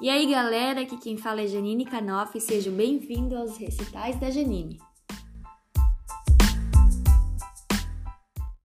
E aí, galera, aqui quem fala é Janine Canoff, e sejam bem-vindos aos recitais da Janine.